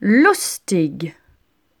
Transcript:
lustig